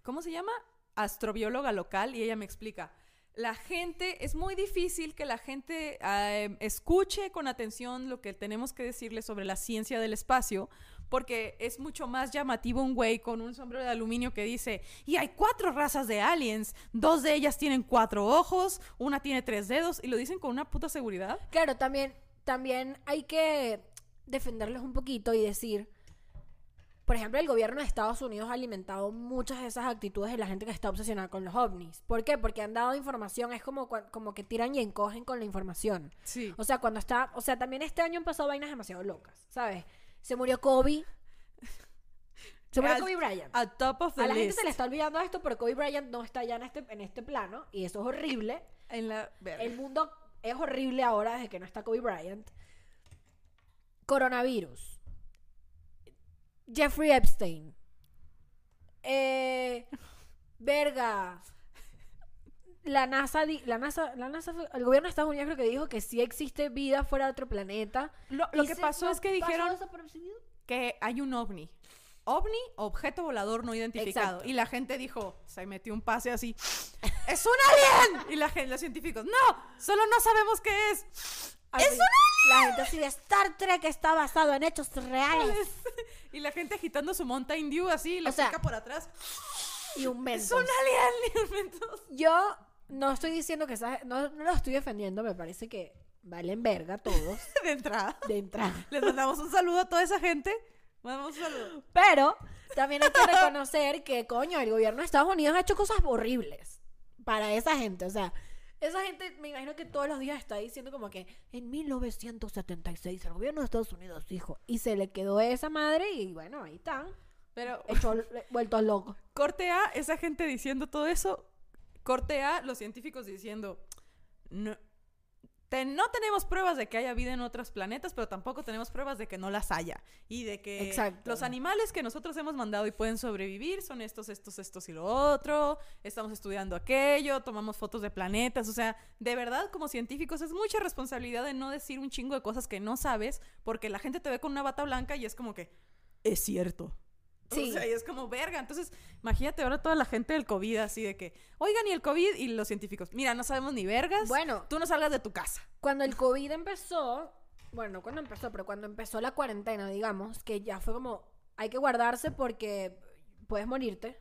A: ¿cómo se llama? Astrobióloga local, y ella me explica. La gente, es muy difícil que la gente eh, escuche con atención lo que tenemos que decirle sobre la ciencia del espacio, porque es mucho más llamativo un güey con un sombrero de aluminio que dice, y hay cuatro razas de aliens, dos de ellas tienen cuatro ojos, una tiene tres dedos, y lo dicen con una puta seguridad.
B: Claro, también, también hay que defenderlos un poquito y decir, por ejemplo, el gobierno de Estados Unidos ha alimentado muchas de esas actitudes de la gente que está obsesionada con los ovnis. ¿Por qué? Porque han dado información, es como, como que tiran y encogen con la información.
A: Sí.
B: O sea, cuando está, o sea, también este año han pasado vainas demasiado locas, ¿sabes? Se murió Kobe. Se murió Kobe Bryant.
A: A top of the
B: A la gente se le está olvidando esto, pero Kobe Bryant no está ya en este, en este plano y eso es horrible.
A: En la...
B: El mundo es horrible ahora desde que no está Kobe Bryant. Coronavirus. Jeffrey Epstein. Eh, verga. La NASA, la NASA, la NASA, el gobierno de Estados Unidos creo que dijo que sí existe vida fuera de otro planeta.
A: Lo, lo que pasó es que dijeron que hay un ovni. OVNI, objeto volador no identificado.
B: Exacto.
A: Y la gente dijo, se metió un pase así, ¡es un alien! Y la gente, los científicos, no, solo no sabemos qué es.
B: Así,
A: ¡Es un
B: La gente así de Star Trek está basado en hechos reales.
A: Y la gente agitando su Mountain Dew así,
B: sea,
A: pica por atrás.
B: Y un
A: ¡Es
B: mentos.
A: un alien! Y un Mentos.
B: Yo no estoy diciendo que esa- no, no lo estoy defendiendo, me parece que valen verga todos
A: De entrada.
B: de entrada.
A: Les mandamos un saludo a toda esa gente. Mandamos un saludo.
B: Pero también hay que reconocer que, coño, el gobierno de Estados Unidos ha hecho cosas horribles para esa gente. O sea, Esa gente, me imagino que todos los días está diciendo como que en 1976 el gobierno de Estados Unidos dijo. Y se le quedó esa madre y bueno, ahí están.
A: Pero
B: Hecho, vueltos locos.
A: corte A, esa gente diciendo todo eso. Corte A, los científicos diciendo, no, te- no tenemos pruebas de que haya vida en otros planetas, pero tampoco tenemos pruebas de que no las haya. Y de que
B: Exacto.
A: los animales que nosotros hemos mandado y pueden sobrevivir son estos, estos, estos y lo otro. Estamos estudiando aquello, tomamos fotos de planetas. O sea, de verdad, como científicos, es mucha responsabilidad de no decir un chingo de cosas que no sabes, porque la gente te ve con una bata blanca y es como que, es cierto.
B: Sí.
A: O sea, y es como verga. Entonces, imagínate ahora toda la gente del COVID así de que, oigan, y el COVID y los científicos, mira, no sabemos ni vergas.
B: Bueno.
A: tú no salgas de tu casa.
B: Cuando el COVID empezó, bueno, no cuando empezó, pero cuando empezó la cuarentena, digamos, que ya fue como, hay que guardarse porque puedes morirte.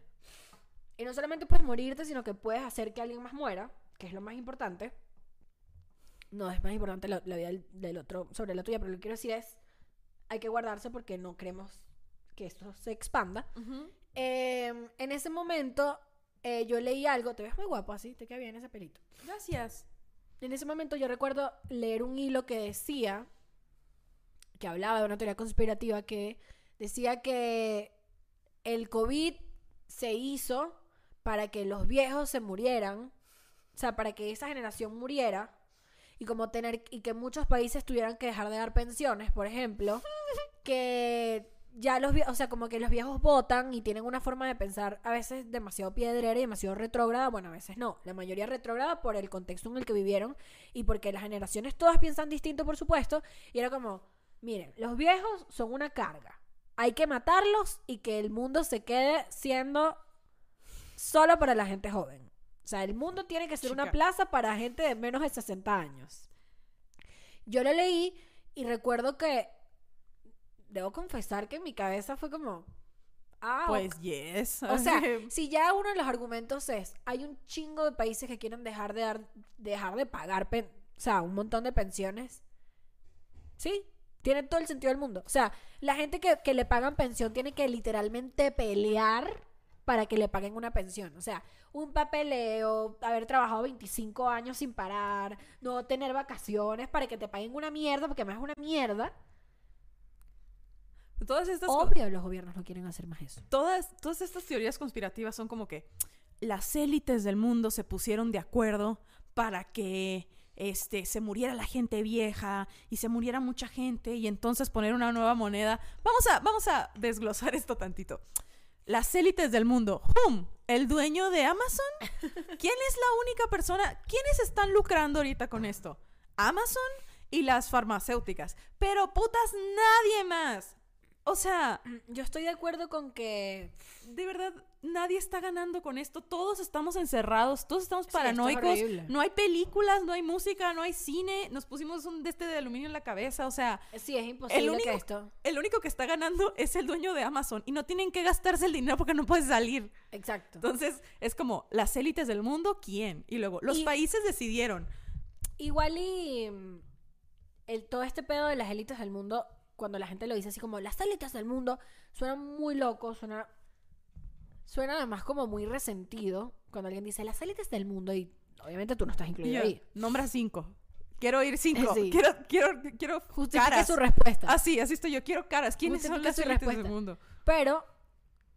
B: Y no solamente puedes morirte, sino que puedes hacer que alguien más muera, que es lo más importante. No es más importante la, la vida del, del otro sobre la tuya, pero lo que quiero decir es, hay que guardarse porque no queremos que esto se expanda. Eh, en ese momento, eh, yo leí algo, te ves muy guapo así, te queda bien ese pelito.
A: Gracias.
B: En ese momento yo recuerdo leer un hilo que decía, que hablaba de una teoría conspirativa que decía que el COVID se hizo para que los viejos se murieran, o sea, para que esa generación muriera y como tener y que muchos países tuvieran que dejar de dar pensiones, por ejemplo, que ya los viejos, o sea, como que los viejos votan y tienen una forma de pensar a veces demasiado piedrera y demasiado retrógrada, bueno, a veces no, la mayoría retrógrada por el contexto en el que vivieron y porque las generaciones todas piensan distinto, por supuesto, y era como, miren, los viejos son una carga, hay que matarlos y que el mundo se quede siendo solo para la gente joven. O sea, el mundo tiene que ser una plaza para gente de menos de 60 años. Yo lo leí y recuerdo que debo confesar que en mi cabeza fue como ah,
A: Pues yes.
B: o sea, si ya uno de los argumentos es hay un chingo de países que quieren dejar de dar dejar de pagar pen- o sea, un montón de pensiones. Sí, tiene todo el sentido del mundo. O sea, la gente que, que le pagan pensión tiene que literalmente pelear para que le paguen una pensión. O sea, un papeleo, haber trabajado 25 años sin parar, no tener vacaciones para que te paguen una mierda, porque además es una mierda.
A: Todas estas
B: Obvio, los gobiernos no quieren hacer más eso.
A: todas, todas estas teorías conspirativas son como que las élites del mundo se pusieron de acuerdo para que este, se muriera la gente vieja y se muriera mucha gente y entonces poner una nueva moneda. Vamos a, vamos a desglosar esto tantito. Las élites del mundo. ¿Hum? ¿El dueño de Amazon? ¿Quién es la única persona? ¿Quiénes están lucrando ahorita con esto? Amazon y las farmacéuticas. Pero putas, nadie más. O sea,
B: Yo estoy de acuerdo con que
A: de verdad, nadie está ganando con esto. Todos estamos encerrados, todos estamos
B: Sí, esto es
A: paranoicos. no hay películas, no hay música, no hay cine. Nos pusimos un de este de aluminio en la cabeza. O sea,
B: sí es imposible
A: único-
B: que esto.
A: el único que está ganando es el dueño de Amazon y no tienen que gastarse el dinero porque no puedes salir.
B: Exacto.
A: Entonces, es como las élites del mundo, ¿quién? Y luego, los
B: Y-
A: países decidieron.
B: Igual y mm, el, todo este pedo de las élites del mundo, cuando la gente lo dice así como las élites del mundo, suena muy loco, suena, suena además como muy resentido cuando alguien dice las élites del mundo y obviamente tú no estás incluido ahí.
A: nombra cinco. Quiero ir cinco.
B: Sí.
A: Quiero, quiero, quiero
B: Justifique
A: caras.
B: su respuesta.
A: Así, así estoy yo. Quiero caras. ¿Quiénes son las élites del mundo?
B: Pero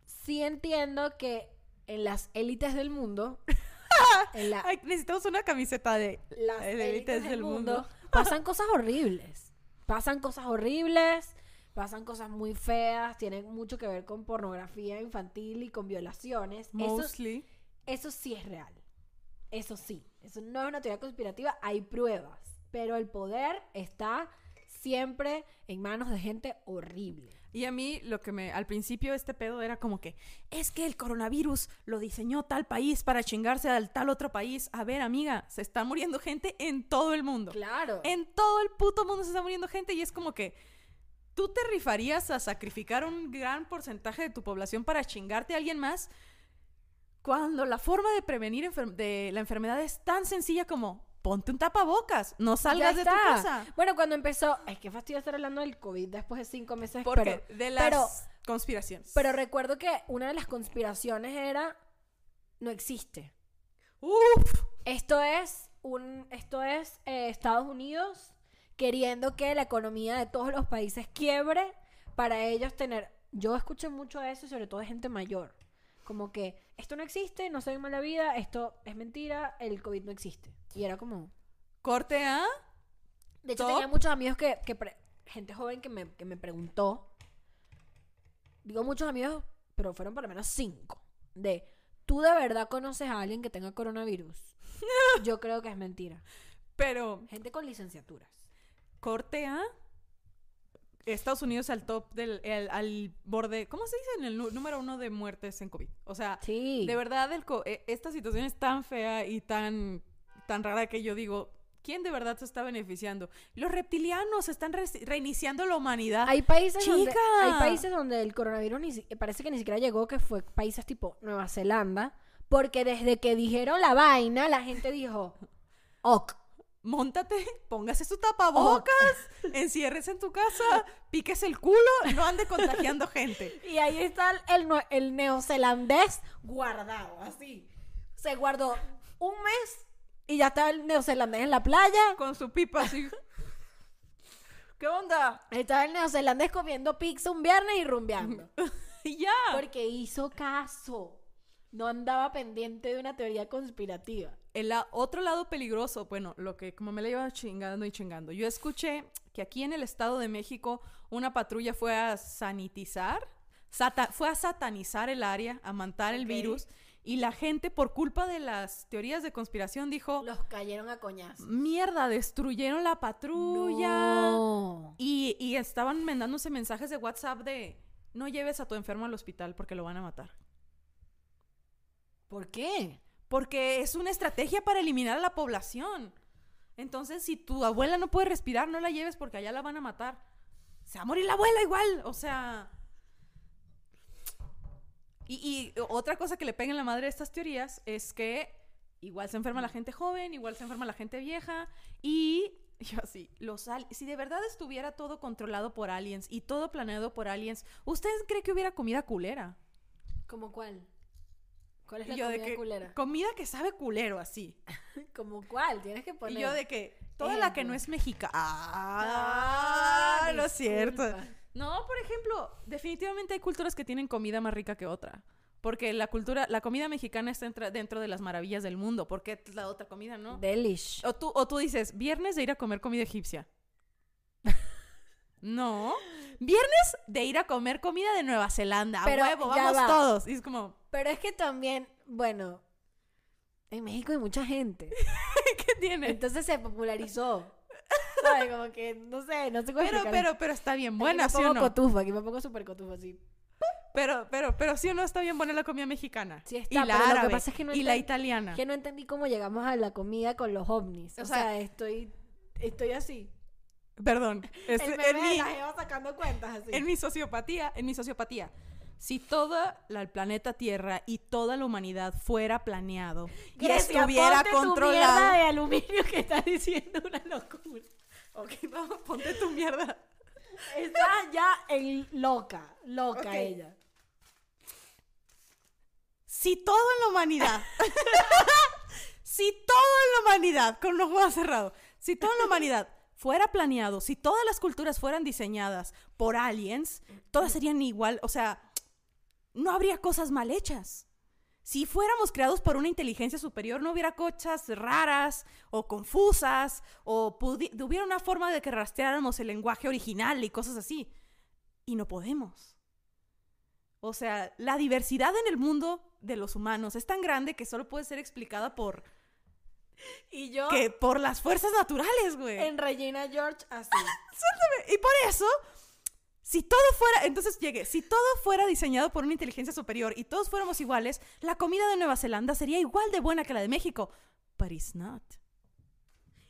B: sí entiendo que en las élites del mundo, en la-
A: Ay, necesitamos una camiseta de
B: las élites del mundo, pasan cosas horribles. Pasan cosas horribles, pasan cosas muy feas, tienen mucho que ver con pornografía infantil y con violaciones. Eso, sí es real. Eso sí. Eso no es una teoría conspirativa, hay pruebas. Pero el poder está siempre en manos de gente horrible.
A: Y a mí lo que me, al principio este pedo era como que, es que el coronavirus lo diseñó tal país para chingarse al tal otro país. A ver, amiga, se está muriendo gente en todo el mundo.
B: Claro.
A: En todo el puto mundo se está muriendo gente y es como que tú te rifarías a sacrificar un gran porcentaje de tu población para chingarte a alguien más cuando la forma de prevenir de la enfermedad es tan sencilla como ponte un tapabocas, no salgas de tu casa.
B: Bueno, cuando empezó, es que fastidio estar hablando del COVID después de cinco meses,
A: Porque
B: pero,
A: de las
B: pero-
A: conspiraciones.
B: pero recuerdo que una de las conspiraciones era, no existe.
A: Uf,
B: Esto es un, esto es eh, Estados Unidos queriendo que la economía de todos los países quiebre para ellos tener... Yo escuché mucho eso, sobre todo de gente mayor. Como que esto no existe, no soy mala vida, esto es mentira, el COVID no existe. Y era como...
A: Corte A.
B: De hecho,
A: ¿Top?
B: tenía muchos amigos que, que pre- gente joven que me, que me preguntó. Digo muchos amigos, pero fueron por lo menos cinco. De, ¿tú de verdad conoces a alguien que tenga coronavirus? Yo creo que es mentira.
A: Pero
B: Gente con licenciaturas.
A: corte A. Estados Unidos al top del el- al borde, ¿cómo se dice? En el número uno de muertes en COVID. O sea,
B: Sí.
A: de verdad el co- eh, esta situación es tan fea y tan tan rara que yo digo, ¿quién de verdad se está beneficiando? Los reptilianos están re- reiniciando la humanidad.
B: Hay países, donde,
A: ¡Chica!
B: hay países donde el coronavirus ni si- parece que ni siquiera llegó, que fue países tipo Nueva Zelanda, porque desde que dijeron la vaina, la gente dijo, ok,
A: Móntate, póngase su tapabocas, enciérrese en tu casa, piques el culo, no ande contagiando gente.
B: Y ahí está el, neozelandés guardado, así. Se guardó un mes y ya estaba el neozelandés en la playa.
A: Con su pipa así. ¿Qué onda?
B: Estaba el neozelandés comiendo pizza un viernes y rumbeando.
A: Y ya.
B: Porque hizo caso. No andaba pendiente de una teoría conspirativa.
A: El la- otro lado peligroso, bueno, lo que como me la lleva chingando y chingando. Yo escuché que aquí en el Estado de México una patrulla fue a sanitizar, sata- fue a satanizar el área, a matar el virus. Y la gente, por culpa de las teorías de conspiración, dijo,
B: Los cayeron a coñazo.
A: mierda, destruyeron la patrulla.
B: No.
A: Y, y estaban mandándose mensajes de WhatsApp de, no lleves a tu enfermo al hospital porque lo van a matar.
B: ¿Por qué?
A: Porque es una estrategia para eliminar a la población. Entonces, si tu abuela no puede respirar, no la lleves porque allá la van a matar. Se va a morir la abuela igual. O sea. Y, otra cosa que le pega en la madre a estas teorías es que igual se enferma la gente joven, igual se enferma la gente vieja. Y yo así, los si de verdad estuviera todo controlado por aliens y todo planeado por aliens, ¿usted cree que hubiera comida culera?
B: ¿Cómo cuál? ¿Cuál es
A: Y
B: la
A: yo de
B: comida
A: que,
B: culera?
A: Comida que sabe culero así.
B: ¿Cómo cuál? Tienes que poner.
A: Y yo de que toda la que no es mexicana.
B: Ah,
A: Ah, no es cierto. No, por ejemplo, definitivamente hay culturas que tienen comida más rica que otra. Porque la cultura, la comida mexicana está dentro de las maravillas del mundo. porque la otra comida no?
B: Delish.
A: O tú, o tú dices, viernes de ir a comer comida egipcia. No. Viernes de ir a comer comida de Nueva Zelanda.
B: Pero
A: a huevo, vamos
B: va.
A: todos. Y es como,
B: Pero es que también, bueno, en México hay mucha gente.
A: ¿qué tiene?
B: Entonces se popularizó. ¿Sabes? Como que, no sé, no sé cómo
A: Pero,
B: explicar.
A: pero, pero está bien
B: Aquí
A: buena,
B: me
A: ¿sí
B: pongo
A: o no?
B: cotufa, aquí me pongo súper cotufa, así.
A: Pero, pero, pero sí o no está bien buena la comida mexicana.
B: Sí está,
A: y la
B: pero lo que pasa es que no
A: y la italiana.
B: Que no entendí cómo llegamos a la comida con los ovnis. O,
A: O
B: sea,
A: sea,
B: estoy, estoy así.
A: Perdón. es-
B: El
A: en,
B: de
A: mi,
B: la jeva sacando cuentas así.
A: en mi sociopatía, en mi sociopatía. Si toda la, el planeta Tierra y toda la humanidad fuera planeado y estuviera
B: ponte tu mierda
A: controlado.
B: de aluminio que estás diciendo una locura.
A: Ok, vamos, ponte tu mierda.
B: Está ya en loca, loca ella.
A: Si toda la humanidad, si toda la humanidad, con los ojos cerrados, si toda la humanidad fuera planeado, si todas las culturas fueran diseñadas por aliens, todas serían igual, o sea, no habría cosas mal hechas. Si fuéramos creados por una inteligencia superior, no hubiera cosas raras o confusas, o hubiera una forma de que rastreáramos el lenguaje original y cosas así. Y no podemos. O sea, la diversidad en el mundo de los humanos es tan grande que solo puede ser explicada por,
B: Y yo
A: que, por las fuerzas naturales, güey.
B: en Regina George así.
A: Y por eso, si todo fuera, entonces llegué, si todo fuera diseñado por una inteligencia superior y todos fuéramos iguales, la comida de Nueva Zelanda sería igual de buena que la de México. But it's not.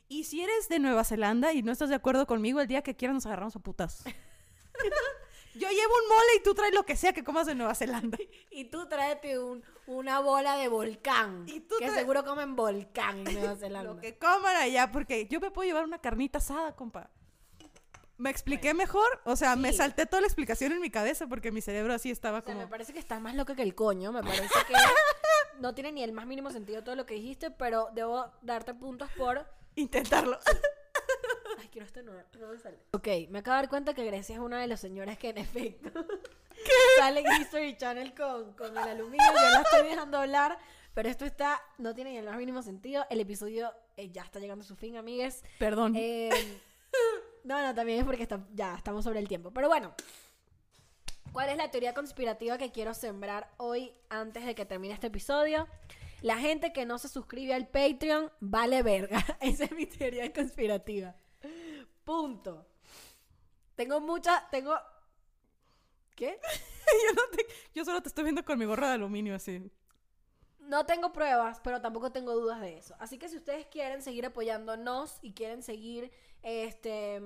A: Y si eres de Nueva Zelanda y no estás de acuerdo conmigo, el día que quieras nos agarramos a putas. Yo llevo un mole y tú traes lo que sea que comas de Nueva Zelanda.
B: Y tú tráete un, una bola de volcán.
A: Y tú
B: que seguro comen volcán en Nueva Zelanda.
A: Lo que coman allá, porque yo me puedo llevar una carnita asada, compa. ¿Me expliqué mejor? O sea, me
B: Sí.
A: salté toda la explicación en mi cabeza porque mi cerebro así estaba
B: O sea,
A: como...
B: me parece que está más loca que el coño. Me parece que no tiene ni el más mínimo sentido todo lo que dijiste, pero debo darte puntos por...
A: Intentarlo.
B: Ay, quiero este no, no me sale. Ok, me acabo de dar cuenta que Grecia es una de las señoras que en efecto sale en History Channel con, con el aluminio. Yo la estoy dejando hablar, pero esto está, no tiene ni el más mínimo sentido. El episodio eh, ya está llegando a su fin, amigues.
A: Perdón.
B: Eh, no, no, también es porque está- ya estamos sobre el tiempo. Pero bueno, ¿cuál es la teoría conspirativa que quiero sembrar hoy antes de que termine este episodio? La gente que no se suscribe al Patreon vale verga. Esa es mi teoría conspirativa. Punto. Tengo mucha, tengo... ¿Qué?
A: yo, no te- yo solo te estoy viendo con mi gorra de aluminio así.
B: No tengo pruebas, pero tampoco tengo dudas de eso. Así que si ustedes quieren seguir apoyándonos y quieren seguir este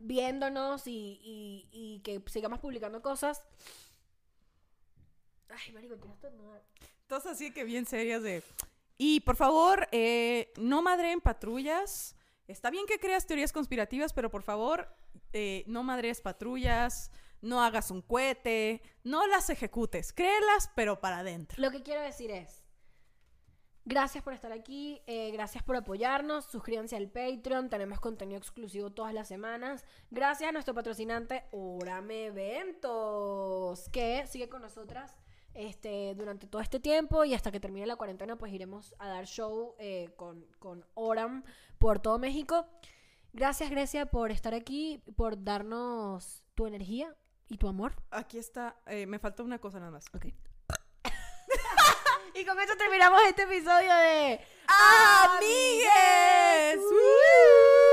B: viéndonos y, y- y que sigamos publicando cosas. Ay, marico, quiero estornudar.
A: Todas así que bien serias de... Y por favor, eh, no madreen patrullas. Está bien que creas teorías conspirativas, pero por favor, eh, no madrees patrullas, no hagas un cohete, no las ejecutes. Créelas, pero para adentro.
B: Lo que quiero decir es, gracias por estar aquí, eh, gracias por apoyarnos, suscríbanse al Patreon, tenemos contenido exclusivo todas las semanas. Gracias a nuestro patrocinante Orame Eventos, que sigue con nosotras este, durante todo este tiempo y hasta que termine la cuarentena, pues iremos a dar show eh, con, con Oram por todo México. Gracias, Grecia, por estar aquí, por darnos tu energía y tu amor.
A: Aquí está, eh, me falta una cosa nada más.
B: Ok. y con esto terminamos este episodio de Amigues. ¡Uh!